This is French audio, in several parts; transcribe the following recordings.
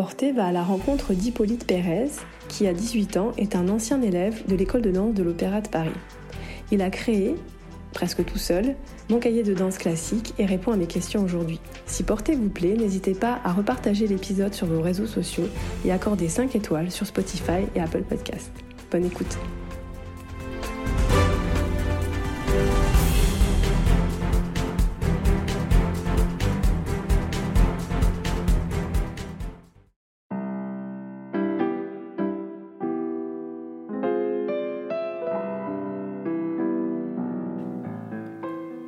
Porté va à la rencontre d'Hippolyte Pérez, qui à 18 ans est un ancien élève de l'école de danse de l'Opéra de Paris. Il a créé, presque tout seul, mon cahier de danse classique et répond à mes questions aujourd'hui. Si Porté vous plaît, n'hésitez pas à repartager l'épisode sur vos réseaux sociaux et accorder 5 étoiles sur Spotify et Apple Podcast. Bonne écoute.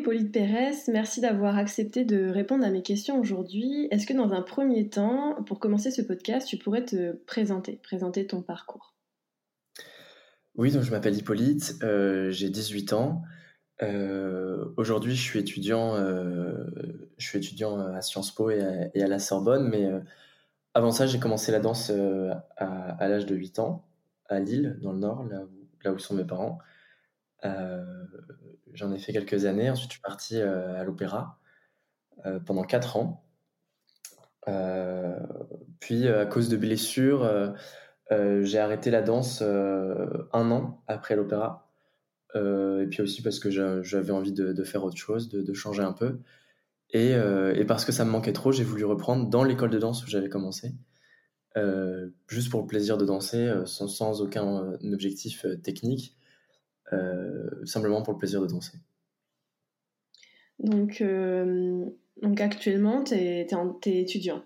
Hippolyte Pérez, merci d'avoir accepté de répondre à mes questions aujourd'hui. Est-ce que dans un premier temps, pour commencer ce podcast, tu pourrais te présenter, présenter ton parcours? Oui, donc je m'appelle Hippolyte, euh, j'ai 18 ans. Euh, aujourd'hui, je suis étudiant, euh, je suis étudiant à Sciences Po et à, la Sorbonne, mais avant ça, j'ai commencé la danse à, l'âge de 8 ans à Lille, dans le Nord, là où sont mes parents. Euh, j'en ai fait quelques années. Ensuite, je suis parti euh, à l'opéra euh, pendant 4 ans. puis, à cause de blessures, j'ai arrêté la danse un an après l'opéra. et puis aussi parce que j'avais envie de, faire autre chose, de, changer un peu. Et, parce que ça me manquait trop, j'ai voulu reprendre dans l'école de danse où j'avais commencé. juste pour le plaisir de danser, sans, sans aucun objectif technique. Euh, simplement pour le plaisir de danser. Donc, euh, donc actuellement, tu es, étudiant.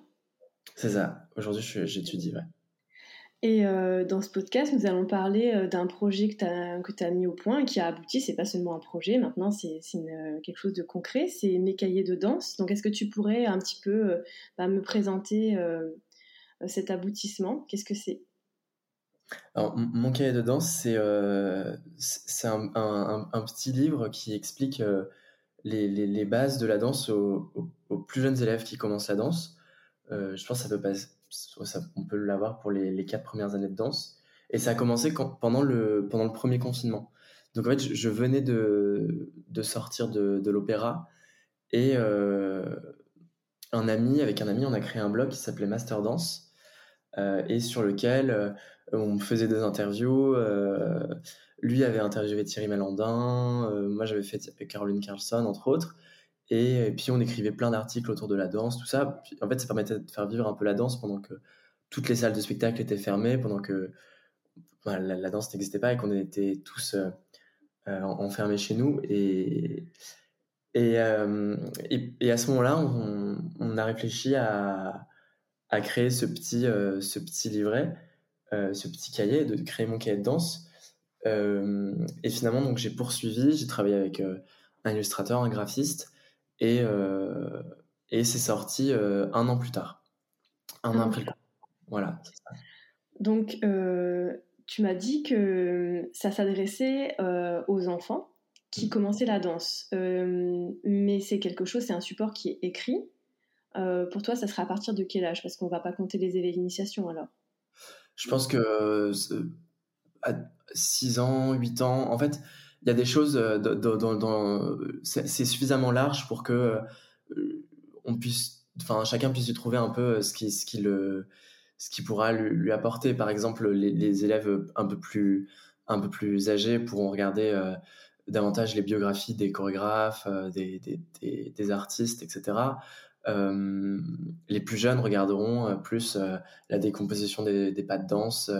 C'est ça. Aujourd'hui, j'étudie, ouais. Et euh, dans ce podcast, nous allons parler d'un projet que tu as, as, mis au point et qui a abouti. C'est pas seulement un projet, maintenant c'est quelque chose de concret. C'est mes cahiers de danse. Donc, est-ce que tu pourrais un petit peu bah, me présenter cet aboutissement? Qu'est-ce que c'est? Mon cahier de danse, c'est euh, un, petit livre qui explique euh, les, bases de la danse aux, plus jeunes élèves qui commencent la danse. Euh, je pense que ça peut pas, on peut l'avoir pour les, quatre premières années de danse. Et ça a commencé pendant, le, pendant le premier confinement. Donc en fait, je, venais de, de, sortir de, de l'opéra et un ami, avec un ami, on a créé un blog qui s'appelait Master Dance et sur lequel on faisait des interviews. Euh, lui avait interviewé Thierry Malandin, euh, moi j'avais fait Caroline Carlson, entre autres. Et, puis on écrivait plein d'articles autour de la danse, tout ça. en fait, ça permettait de faire vivre un peu la danse pendant que toutes les salles de spectacle étaient fermées, pendant que la, danse n'existait pas et qu'on était tous euh, enfermés chez nous. Et, et, et, à ce moment-là, on, a réfléchi à, à créer ce petit, ce petit livret euh, ce petit cahier, de créer mon cahier de danse. Euh, et finalement, donc j'ai poursuivi, j'ai travaillé avec euh, un illustrateur, un graphiste, et, et c'est sorti un an plus tard, un an après le Voilà. Donc, tu m'as dit que ça s'adressait aux enfants qui mmh. commençaient la danse, mais c'est quelque chose, c'est un support qui est écrit. Pour toi, ça sera à partir de quel âge? Parce qu'on va pas compter les élèves d'initiation alors. Je pense que à 6 ans, 8 ans, en fait, il y a des choses dans, c'est suffisamment large pour que on puisse, enfin, chacun puisse y trouver un peu ce qui, ce qui le, ce qui pourra lui, apporter. Par exemple, les, élèves un peu plus, un peu plus âgés pourront regarder davantage les biographies des chorégraphes, des, des, des, artistes, etc. Euh, les plus jeunes regarderont euh, plus euh, la décomposition des, pas de danse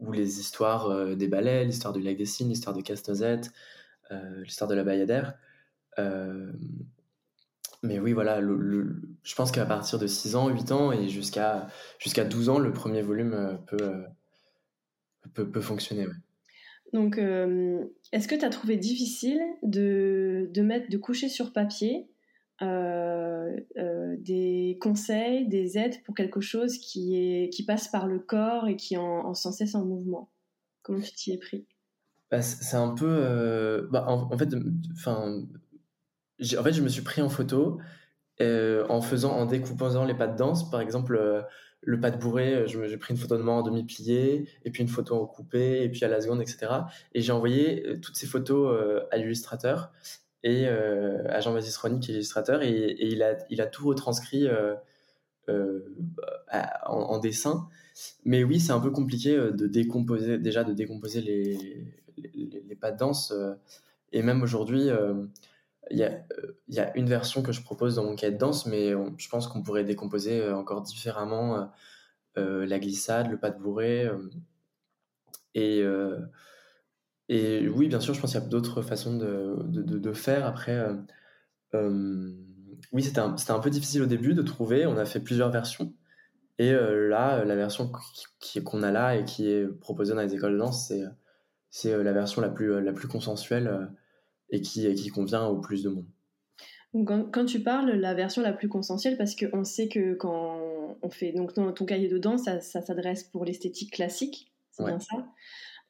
ou les histoires des ballets, l'histoire du lac des l'histoire de Casse-Noisette, l'histoire de la Bayadère. mais oui, voilà, je pense qu'à partir de 6 ans, 8 ans et jusqu'à jusqu'à 12 ans, le premier volume peut, peut, peut, fonctionner. Donc, est-ce que tu as trouvé difficile de, de, mettre, de coucher sur papier des conseils, des aides pour quelque chose qui, est, qui passe par le corps et qui est en, sans cesse en mouvement Comment tu t'y es pris? Bah, C'est un peu... Bah, en, fait, en fait, je me suis pris en photo en faisant, en découpant les pas de danse. Par exemple, le pas de bourré, euh, j'ai pris une photo de moi en demi-plié, et puis une photo en coupé, et puis à la seconde, etc. Et j'ai envoyé euh, toutes ces photos euh, à l'illustrateur, et à Jean-Baptiste Rony, qui est illustrateur, et, il, a, tout retranscrit en, dessin. Mais oui, c'est un peu compliqué de décomposer, déjà de décomposer les, pas de danse. et même aujourd'hui, il y, a, une version que je propose dans mon cahier de danse, mais je pense qu'on pourrait décomposer euh, encore différemment euh, euh, la glissade, le pas de bourré. et, et oui, bien sûr, je pense qu'il y a d'autres façons de, de, de, faire. Après, oui, c'était un, un, peu difficile au début de trouver. On a fait plusieurs versions. Et là, la version qu'on a là et qui est proposée dans les écoles de danse, c'est la version la plus, la plus consensuelle et qui, qui convient au plus de monde. Quand, tu parles la version la plus consensuelle, parce qu'on sait que quand on fait donc dans ton cahier de danse, ça, s'adresse pour l'esthétique classique, c'est bien ça.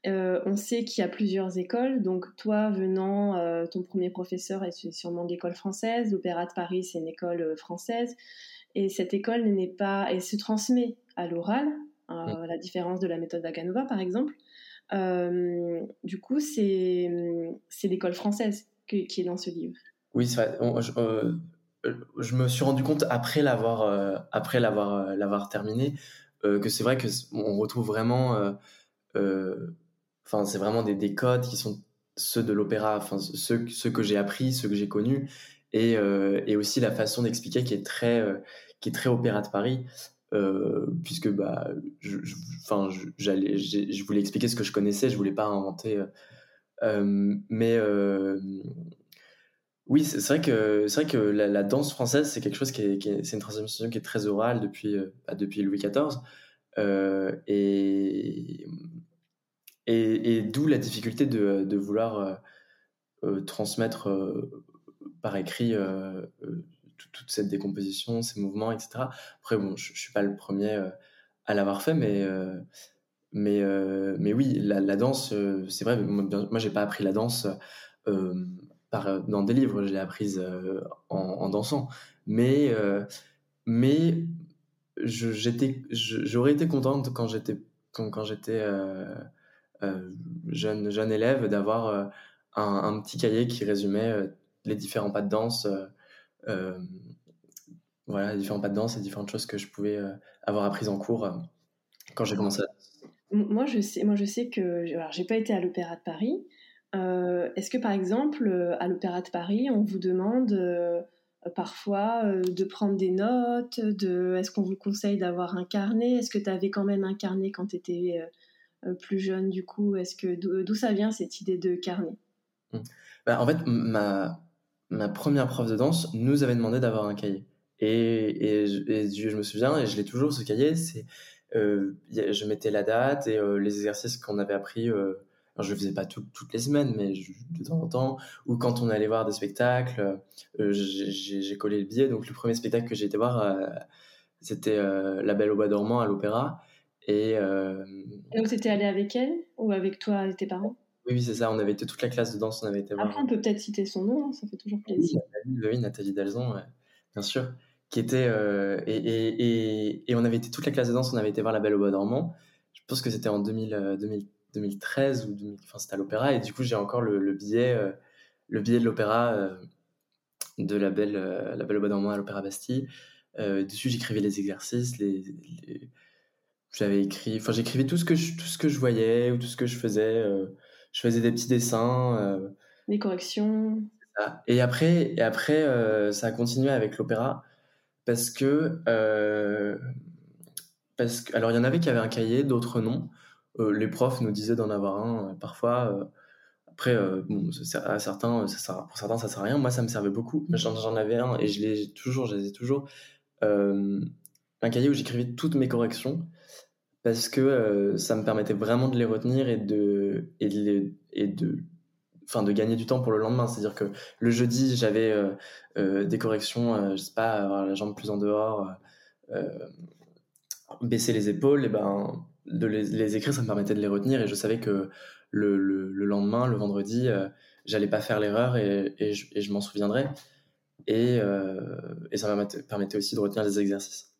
Euh, on sait qu'il y a plusieurs écoles, donc toi venant, euh, ton premier professeur est sûrement de l'école française, l'Opéra de Paris c'est une école euh, française, et cette école n'est pas, elle se transmet à l'oral, à la différence de la méthode Vaganova par exemple. Du coup, c'est l'école française qui est dans ce livre. Oui, c'est vrai. Euh, je, me suis rendu compte après l'avoir euh, après l'avoir l'avoir terminé que c'est vrai que on retrouve vraiment enfin c'est vraiment des, des, codes qui sont ceux de l'opéra enfin ceux, ceux que j'ai appris ceux que j'ai connus et, et aussi la façon d'expliquer qui est très qui est très opéra de Paris euh, puisque bah, je, j'allais, je voulais expliquer ce que je connaissais, je voulais pas inventer. Euh, euh, mais oui, c'est vrai que c'est vrai que la, danse française, c'est quelque chose qui est, c'est une transmission qui est très orale depuis bah, depuis Louis XIV, et et, d'où la difficulté de, vouloir transmettre par écrit toute cette décomposition, ces mouvements, etc. Après, bon, je, ne suis pas le premier euh, à l'avoir fait, mais euh, mais euh, oui, la, danse, c'est vrai. Moi, j'ai pas appris la danse dans des livres, je l'ai apprise en, dansant. Mais mais j'aurais été contente quand j'étais quand j'étais jeune jeune élève d'avoir un, un, petit cahier qui résumait les différents pas de danse euh, voilà, différents pas de danse et différentes choses que je pouvais euh, avoir apprises en cours euh, quand j'ai commencé Moi, je sais, moi, je sais que alors, j'ai pas été à l'Opéra de Paris. Est-ce que, par exemple, à l'Opéra de Paris, on vous demande parfois de prendre des notes de, Est-ce qu'on vous conseille d'avoir un carnet? Est-ce que tu avais quand même un carnet quand tu étais plus jeune, du coup Est-ce que D'où ça vient cette idée de carnet? Mmh. bah, En fait, ma, ma première prof de danse nous avait demandé d'avoir un cahier. Et, et, je, me souviens, et je l'ai toujours ce cahier, c'est euh, je mettais la date et euh, les exercices qu'on avait appris. Euh, je le faisais pas toutes les semaines, mais de temps en temps. Ou quand on allait voir des spectacles, euh, j'ai collé le billet. Donc le premier spectacle que j'ai été voir, euh, c'était La Belle au Bois dormant à l'Opéra. Et, et donc c'était allé avec elle ou avec toi et tes parents? Oui, c'est ça. On avait été toute la classe de danse. On avait été Après, on peut peut-être citer son nom. Hein, ça fait toujours plaisir. Oui, Nathalie, Dalzon, bien sûr. Qui était euh, et, et, et, on avait été toute la classe de danse. On avait été voir La Belle au Bois dormant. Je pense que c'était en 2000, 2013 euh, ou enfin c'était à l'opéra. Et du coup, j'ai encore le, billet, euh, le billet de l'opéra de La Belle, La Belle au Bois dormant à l'Opéra Bastille. dessus, j'écrivais les exercices, les, j'avais écrit, enfin j'écrivais tout ce que je, tout ce que je voyais ou tout ce que je faisais je faisais des petits dessins. Euh, des corrections. Et après, et après euh, ça a continué avec l'opéra parce que, euh, parce que, alors il y en avait qui avaient un cahier, d'autres non. les profs nous disaient d'en avoir un parfois. Après, bon, à certains, ça pour certains, ça sert à rien. Moi, ça me servait beaucoup. J'en avais un et je l'ai toujours, je les ai toujours. un cahier où j'écrivais toutes mes corrections parce que ça me permettait vraiment de les retenir et de, et de, et de enfin de gagner du temps pour le lendemain. C'est-à-dire que le jeudi, j'avais des corrections, je sais pas, avoir la jambe plus en dehors, baisser les épaules, et ben de les, écrire, ça me permettait de les retenir et je savais que le, le, lendemain, le vendredi, j'allais pas faire l'erreur et, et, je, m'en souviendrai. Et, et ça me permettait aussi de retenir les exercices.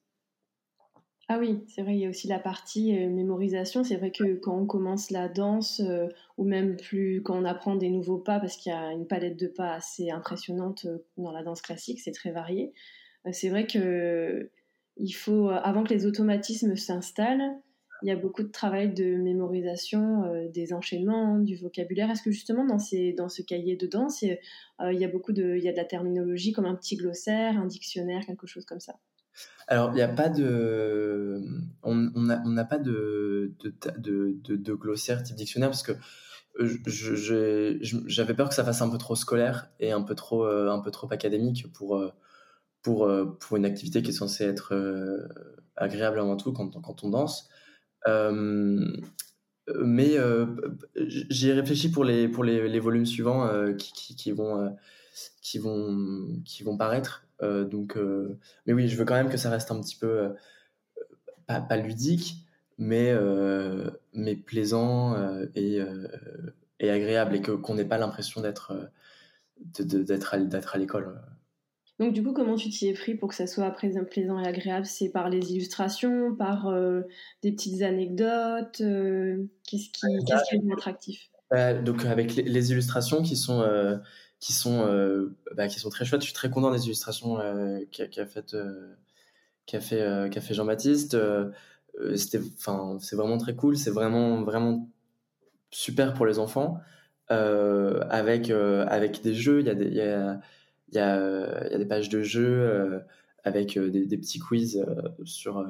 Ah oui, c'est vrai, il y a aussi la partie euh, mémorisation. C'est vrai que quand on commence la danse, euh, ou même plus quand on apprend des nouveaux pas, parce qu'il y a une palette de pas assez impressionnante euh, dans la danse classique, c'est très varié. c'est vrai que il faut, avant que les automatismes s'installent, il y a beaucoup de travail de mémorisation des enchaînements, du vocabulaire. Est-ce que justement dans, ces, dans ce cahier de danse, il y a beaucoup de, il y a de la terminologie comme un petit glossaire, un dictionnaire, quelque chose comme ça? Alors, il n'y a pas de. On n'a on pas de de, de, glossaire type dictionnaire parce que j'avais peur que ça fasse un peu trop scolaire et un peu trop, euh, un peu trop académique pour, euh, pour, euh, pour une activité qui est censée être agréable avant tout quand, quand on danse. mais j'y ai réfléchi pour les, pour les, volumes suivants qui, vont, qui, vont, qui vont paraître. Euh, donc, euh, mais oui, je veux quand même que ça reste un petit peu euh, pas, pas, ludique, mais mais plaisant et, et agréable et que qu'on n'ait pas l'impression d'être d'être à, d'être à l'école. Donc du coup, comment tu t'y es pris pour que ça soit plaisant et agréable? C'est par les illustrations, par des petites anecdotes Qu'est-ce qui, qui est attractif? Donc avec les, les, illustrations qui sont qui sont euh, bah, qui sont très chouettes. Je suis très content des illustrations euh, qu'a fait euh, qu'a fait qu'a fait Jean-Baptiste. C'était enfin c'est vraiment très cool. C'est vraiment vraiment super pour les enfants. avec avec des jeux, il y a des y a y y a des pages de jeux avec des, petits quiz sur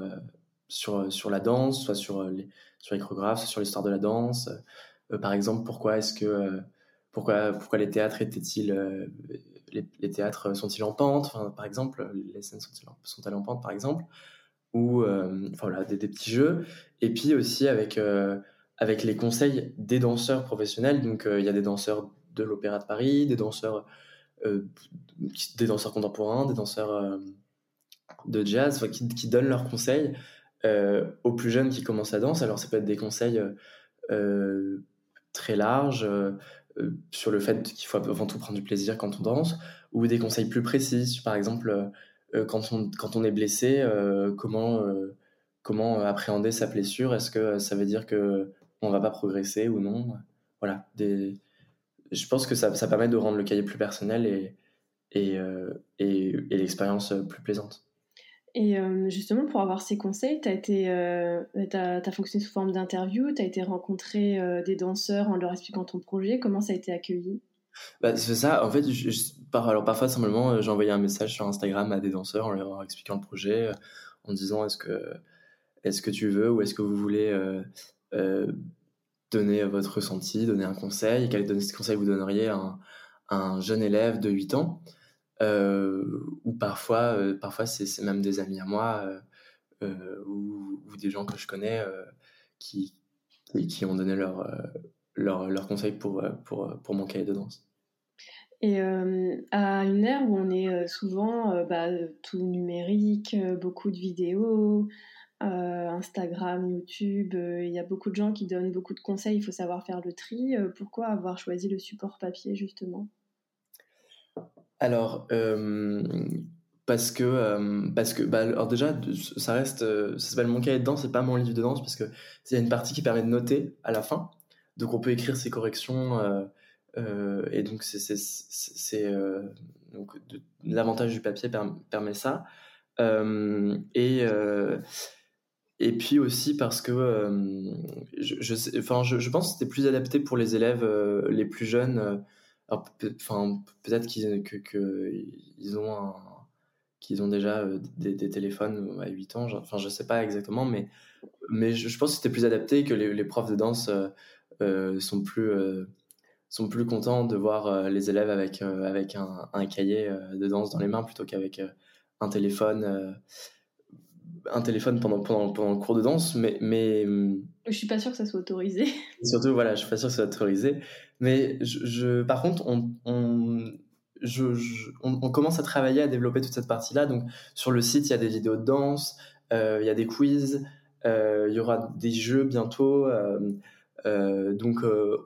sur sur la danse, soit sur les sur les soit sur l'histoire de la danse. par exemple, pourquoi est-ce que pourquoi, euh, les, théâtres sont-ils en pente, par exemple, les scènes sont-elles en pente, par exemple, ou euh, des, petits jeux. Et puis aussi avec, euh, les conseils des danseurs professionnels. Donc il y a des danseurs de l'Opéra de Paris, des danseurs, des danseurs contemporains, des danseurs de jazz, qui, donnent leurs conseils aux plus jeunes qui commencent à danser. Alors ça peut être des conseils très larges sur le fait qu'il faut avant tout prendre du plaisir quand on danse, ou des conseils plus précis, par exemple euh, quand, on, quand on est blessé, euh, comment, comment appréhender sa blessure, est-ce que ça veut dire que on va pas progresser ou non? Voilà, des... je pense que ça, ça, permet de rendre le cahier plus personnel et, et, et, et l'expérience plus plaisante. Et euh, justement, pour avoir ces conseils, tu as, euh, fonctionné sous forme d'interview, tu as été rencontrer euh, des danseurs en leur expliquant ton projet. Comment ça a été accueilli? Bah, C'est ça. En fait, alors parfois, simplement, j'ai envoyé un message sur Instagram à des danseurs en leur expliquant le projet, en disant est-ce que, est que tu veux ou est-ce que vous voulez donner votre ressenti, donner un conseil? Quel conseil vous donneriez à un jeune élève de 8 ans? euh, ou parfois, euh, parfois c'est même des amis à moi euh, ou, ou, des gens que je connais qui, qui ont donné leur, leur, leur conseil pour, pour, pour mon cahier de danse. Et à une ère où on est souvent bah, tout numérique, beaucoup de vidéos, Instagram, YouTube, il y a beaucoup de gens qui donnent beaucoup de conseils, il faut savoir faire le tri. pourquoi avoir choisi le support papier justement? Alors, euh, parce que, euh, parce que bah, alors déjà, ça reste, euh, ça s'appelle mon cahier de danse, c'est pas mon livre de danse, parce que il y a une partie qui permet de noter à la fin. Donc, on peut écrire ses corrections, et donc, c'est, l'avantage du papier permet ça. et, et puis aussi parce que je, je, enfin, je, je, pense que c'était plus adapté pour les élèves les plus jeunes enfin, peut-être qu'ils ont déjà euh, des, téléphones à 8 ans, enfin je sais pas exactement, mais, je, pense que c'était plus adapté, que les, profs de danse euh, euh, sont, plus, sont plus contents de voir les élèves avec, un, cahier de danse dans les mains plutôt qu'avec un téléphone pendant, le cours de danse, mais. Je suis pas sûre que ça soit autorisé. Surtout, voilà, je suis pas sûre que ça soit autorisé. Mais je, par contre, on, on je, on, commence à travailler à développer toute cette partie-là. Donc, sur le site, il y a des vidéos de danse, euh, il y a des quiz, euh, il y aura des jeux bientôt. Euh, donc,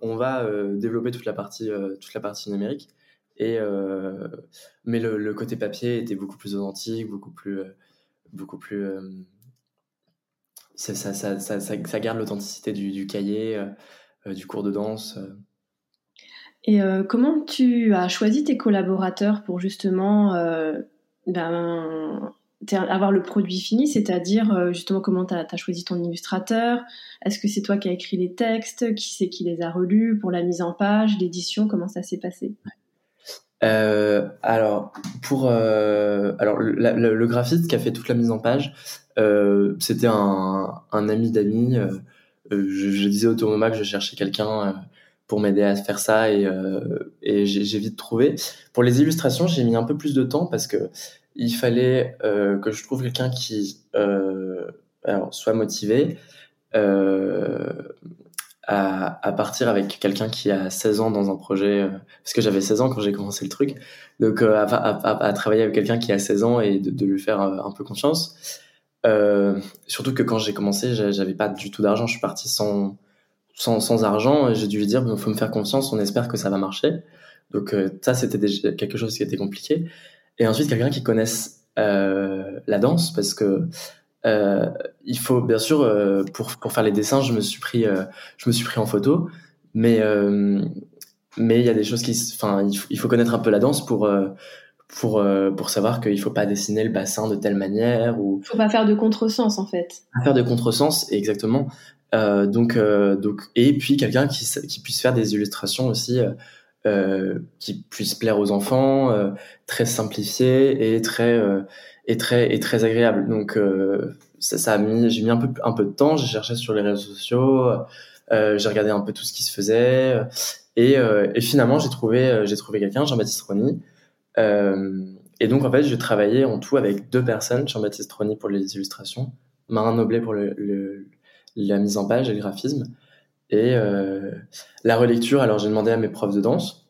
on va développer toute la partie, toute la partie numérique. Et, mais le, le, côté papier était beaucoup plus authentique, beaucoup plus, beaucoup plus. Ça, ça, ça, ça, garde l'authenticité du, du, cahier, du cours de danse. Et euh, comment tu as choisi tes collaborateurs pour justement euh, ben, avoir le produit fini, c'est-à-dire euh, justement comment tu as, choisi ton illustrateur? Est-ce que c'est toi qui as écrit les textes? Qui c'est qui les a relus pour la mise en page, l'édition? Comment ça s'est passé? Alors, pour alors le, graphiste qui a fait toute la mise en page, c'était un, un, ami d'amis. Je, je, disais au tournoi que je cherchais quelqu'un pour m'aider à faire ça et, euh, et j'ai vite trouvé. Pour les illustrations, j'ai mis un peu plus de temps parce que il fallait euh, que je trouve quelqu'un qui euh, alors, soit motivé euh, à, à, partir avec quelqu'un qui a 16 ans dans un projet, euh, parce que j'avais 16 ans quand j'ai commencé le truc, donc à, à, à, travailler avec quelqu'un qui a 16 ans et de, de lui faire un peu confiance. surtout que quand j'ai commencé, j'avais pas du tout d'argent, je suis parti sans sans, sans argent, j'ai dû lui dire, il faut me faire confiance, on espère que ça va marcher. Donc euh, ça, c'était déjà quelque chose qui était compliqué. Et ensuite, quelqu'un qui connaisse euh, la danse, parce que euh, il faut bien sûr euh, pour pour faire les dessins, je me suis pris euh, je me suis pris en photo, mais mais il y a des choses qui, enfin, il, faut connaître un peu la danse pour pour pour savoir qu'il faut pas dessiner le bassin de telle manière ou faut pas faire de contresens en fait. Faire de contresens exactement. Euh, donc, euh, donc, et puis quelqu'un qui, qui puisse faire des illustrations aussi euh, euh qui puissent plaire aux enfants, très simplifiées et très et très et très agréable. Donc ça, ça a mis, j'ai mis un peu un peu de temps. J'ai cherché sur les réseaux sociaux, j'ai regardé un peu tout ce qui se faisait et, et finalement j'ai trouvé j'ai trouvé quelqu'un, Jean-Baptiste Rony. et donc en fait, j'ai travaillé en tout avec deux personnes, Jean-Baptiste Rony pour les illustrations, Marin Noblet pour le, le la mise en page et le graphisme. Et euh, la relecture, alors j'ai demandé à mes profs de danse,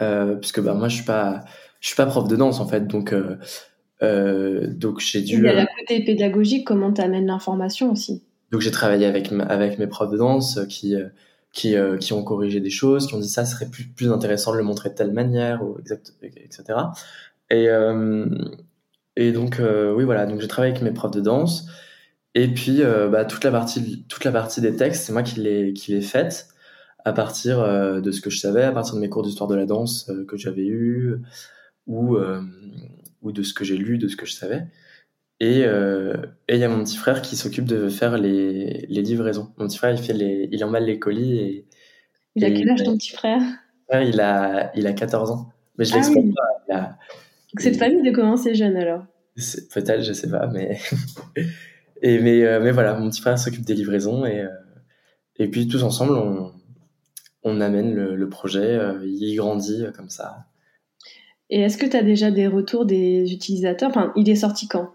euh, puisque bah, moi je suis pas, je suis pas prof de danse en fait, donc euh, donc j'ai dû. Il y a la côté pédagogique, comment tu amènes l'information aussi? Donc j'ai travaillé avec avec mes profs de danse qui qui, qui ont corrigé des choses, qui ont dit ça serait plus, plus intéressant de le montrer de telle manière, ou exact, etc. Et, et donc, oui, voilà, donc j'ai travaillé avec mes profs de danse. Et puis, euh, bah, toute, la partie, toute la partie des textes, c'est moi qui l'ai, qui l'ai faite à partir euh, de ce que je savais, à partir de mes cours d'histoire de la danse euh, que j'avais eu ou, ou de ce que j'ai lu, de ce que je savais. Et il y a mon petit frère qui s'occupe de faire les, les, livraisons. Mon petit frère, il, fait les, il emballe les colis. Et, il a quel âge ton petit frère? Il, a, il a 14 ans. Mais je ah l'explique pas. cette famille de commencer jeune alors? Peut-être, je sais pas, mais. Et mais, euh, mais voilà, mon petit frère s'occupe des livraisons et, euh, et puis tous ensemble, on, on amène le, le projet, euh, il grandit comme ça. Et est-ce que tu as déjà des retours des utilisateurs? Enfin, il est sorti quand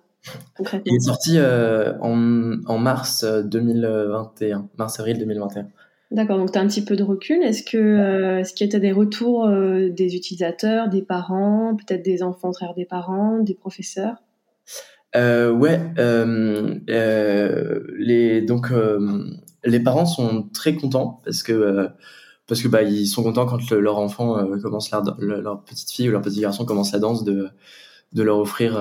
concrètement? Il est sorti en, en, mars 2021, mars-avril 2021. D'accord, donc tu as un petit peu de recul. Est-ce que euh, est-ce qu'il y a des retours euh, des utilisateurs, des parents, peut-être des enfants frères des parents, des professeurs? Euh, ouais, euh, euh, les donc euh, les parents sont très contents parce que euh, parce que bah ils sont contents quand leur enfant commence leur, leur petite fille ou leur petit garçon commence la danse de de leur offrir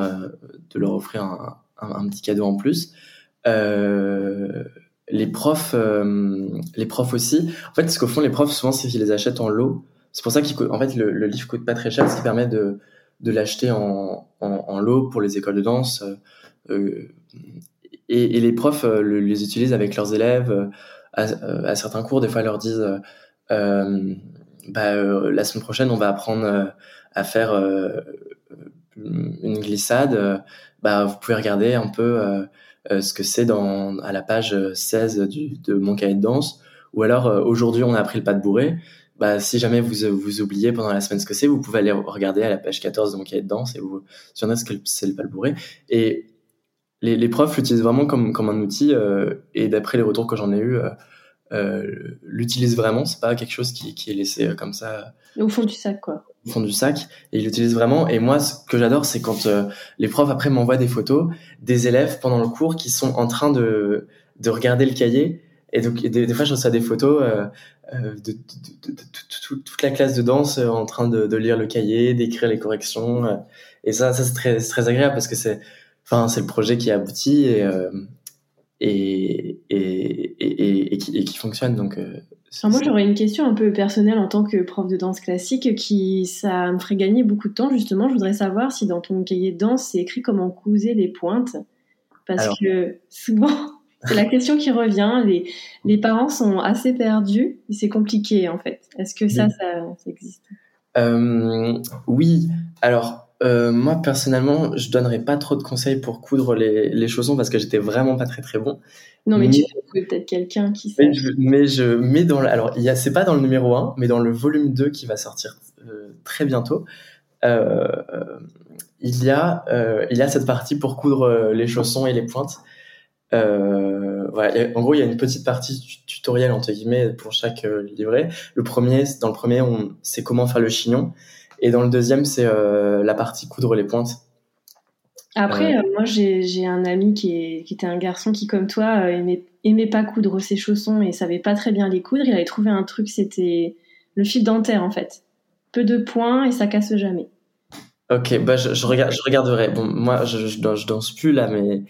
de leur offrir un, un, petit cadeau en plus. les profs les profs aussi. En fait, ce qu'au fond les profs souvent c'est qu'ils les achètent en lot. C'est pour ça qu'en fait le, le livre coûte pas très cher, ce qui permet de de l'acheter en, en, en, lot pour les écoles de danse. Euh, et, et, les profs euh, les utilisent avec leurs élèves euh, à, à, certains cours. Des fois, ils leur disent bah, la semaine prochaine, on va apprendre à faire une glissade. bah, vous pouvez regarder un peu ce que c'est dans à la page 16 du, de mon cahier de danse. Ou alors, aujourd'hui, on a appris le pas de bourré bah, si jamais vous, vous oubliez pendant la semaine ce que c'est, vous pouvez aller regarder à la page 14 de mon cahier de danse et vous dire ce que c'est le palbouré. Et les, les, profs l'utilisent vraiment comme, comme un outil et d'après les retours que j'en ai eu, l'utilisent vraiment. C'est pas quelque chose qui, qui est laissé comme ça. Au fond du sac, quoi. Au fond du sac. Et ils l'utilisent vraiment. Et moi, ce que j'adore, c'est quand les profs après m'envoient des photos des élèves pendant le cours qui sont en train de, de regarder le cahier. Et donc, des, fois, je reçois des photos de, de, toute la classe de danse en train de, lire le cahier, d'écrire les corrections. et ça, ça c'est très, très agréable parce que c'est, enfin, c'est le projet qui aboutit et, et, et, et, et, qui, et qui fonctionne. Donc, moi, j'aurais une question un peu personnelle en tant que prof de danse classique qui, ça me ferait gagner beaucoup de temps. Justement, je voudrais savoir si dans ton cahier de danse, c'est écrit comment couser les pointes. Parce que souvent, c'est la question qui revient. Les, les parents sont assez perdus et c'est compliqué en fait. Est-ce que ça, ça, existe? Euh, Oui. Alors, euh, moi personnellement, je donnerais pas trop de conseils pour coudre les, les chaussons parce que j'étais vraiment pas très très bon. Non, mais, tu peux peut-être quelqu'un qui sait. Mais je, mais je mets dans le, alors il y a, c'est pas dans le numéro 1, mais dans le volume 2 qui va sortir euh, très bientôt. Euh, il y a, il y a cette partie pour coudre les chaussons et les pointes. Euh, voilà. en gros, il y a une petite partie tutoriel entre guillemets pour chaque euh, livret. Le premier, dans le premier, on c'est comment faire le chignon, et dans le deuxième, c'est euh, la partie coudre les pointes. Après, moi, j'ai un ami qui, est, qui, était un garçon qui, comme toi, aimait, aimait pas coudre ses chaussons et savait pas très bien les coudre. Il avait trouvé un truc, c'était le fil dentaire en fait. Peu de points et ça casse jamais. Ok, bah je, je, regarde, je regarderai. Bon, moi, je, je danse plus là, mais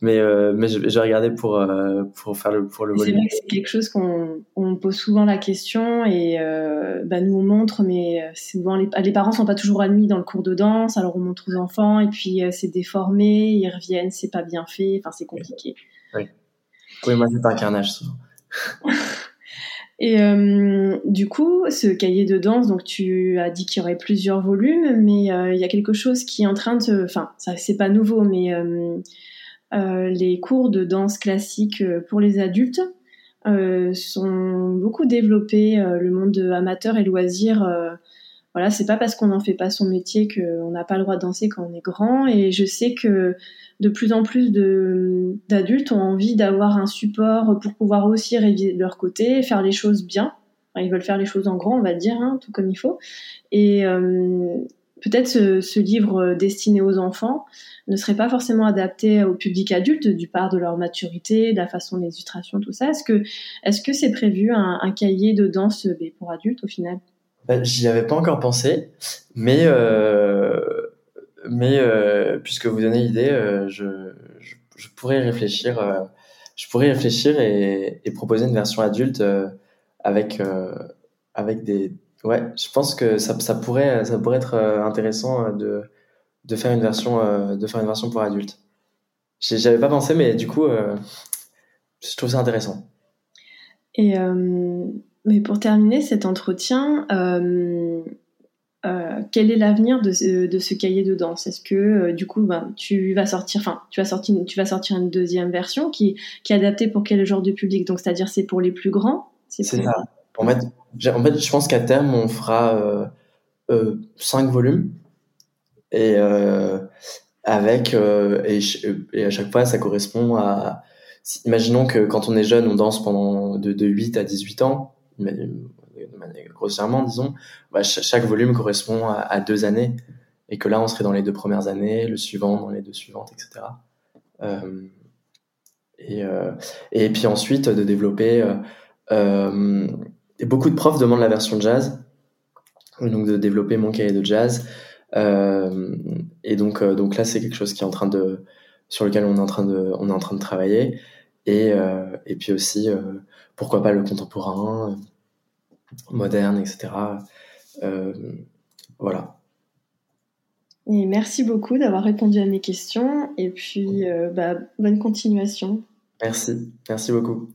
mais euh, mais j'ai regardé pour euh, pour faire le pour le volume. C'est vrai que c'est quelque chose qu'on on pose souvent la question et euh, bah, nous on montre mais souvent les, les parents sont pas toujours admis dans le cours de danse alors on montre aux enfants et puis c'est déformé ils reviennent c'est pas bien fait enfin c'est compliqué. Oui. Oui moi c'est un carnage souvent. Et euh, du coup, ce cahier de danse, donc tu as dit qu'il y aurait plusieurs volumes, mais euh, il y a quelque chose qui est en train de, enfin, ça c'est pas nouveau, mais euh, euh, les cours de danse classique euh, pour les adultes euh, sont beaucoup développés. le monde amateur et loisir, voilà, c'est pas parce qu'on n'en fait pas son métier qu'on n'a pas le droit de danser quand on est grand. Et je sais que de plus en plus d'adultes ont envie d'avoir un support pour pouvoir aussi réviser de leur côté, faire les choses bien. ils veulent faire les choses en grand, on va dire, hein, tout comme il faut. Et peut-être ce, livre destiné aux enfants ne serait pas forcément adapté au public adulte du part de leur maturité, de la façon d'illustration, tout ça. Est-ce que c'est prévu un, cahier de danse pour adultes au final? Ben, J'y avais pas encore pensé, mais euh, euh, puisque vous donnez l'idée, euh, je, pourrais réfléchir. je pourrais réfléchir et, proposer une version adulte avec des ouais. Je pense que ça, ça pourrait ça pourrait être intéressant de de faire une version, euh, de faire une version pour adultes. J'avais pas pensé, mais du coup, euh, je trouve ça intéressant. Et euh, mais pour terminer cet entretien, quel est l'avenir de, de, ce cahier de danse? Est-ce que du coup, ben, tu vas sortir, enfin, tu vas sortir, tu vas sortir une deuxième version qui, qui est adaptée pour quel genre de public? Donc, c'est-à-dire, c'est pour les plus grands? C'est ça. En fait, en fait, je pense qu'à terme, on fera cinq volumes. Et euh, avec euh, et, à chaque fois ça correspond à imaginons que quand on est jeune on danse pendant de, de 8 à 18 ans grossièrement disons bah, chaque volume correspond à, deux années. Et que là on serait dans les deux premières années le suivant dans les deux suivantes etc euh, et, euh, et puis ensuite de développer euh, beaucoup de profs demandent la version jazz donc de développer mon cahier de jazz euh, et donc, euh, donc là, c'est quelque chose qui est en train de, sur lequel on est en train de, on est en train de travailler. Et, euh, et puis aussi, pourquoi pas le contemporain, moderne, etc. voilà. Et merci beaucoup d'avoir répondu à mes questions. Et puis, bah, bonne continuation. Merci. Merci beaucoup.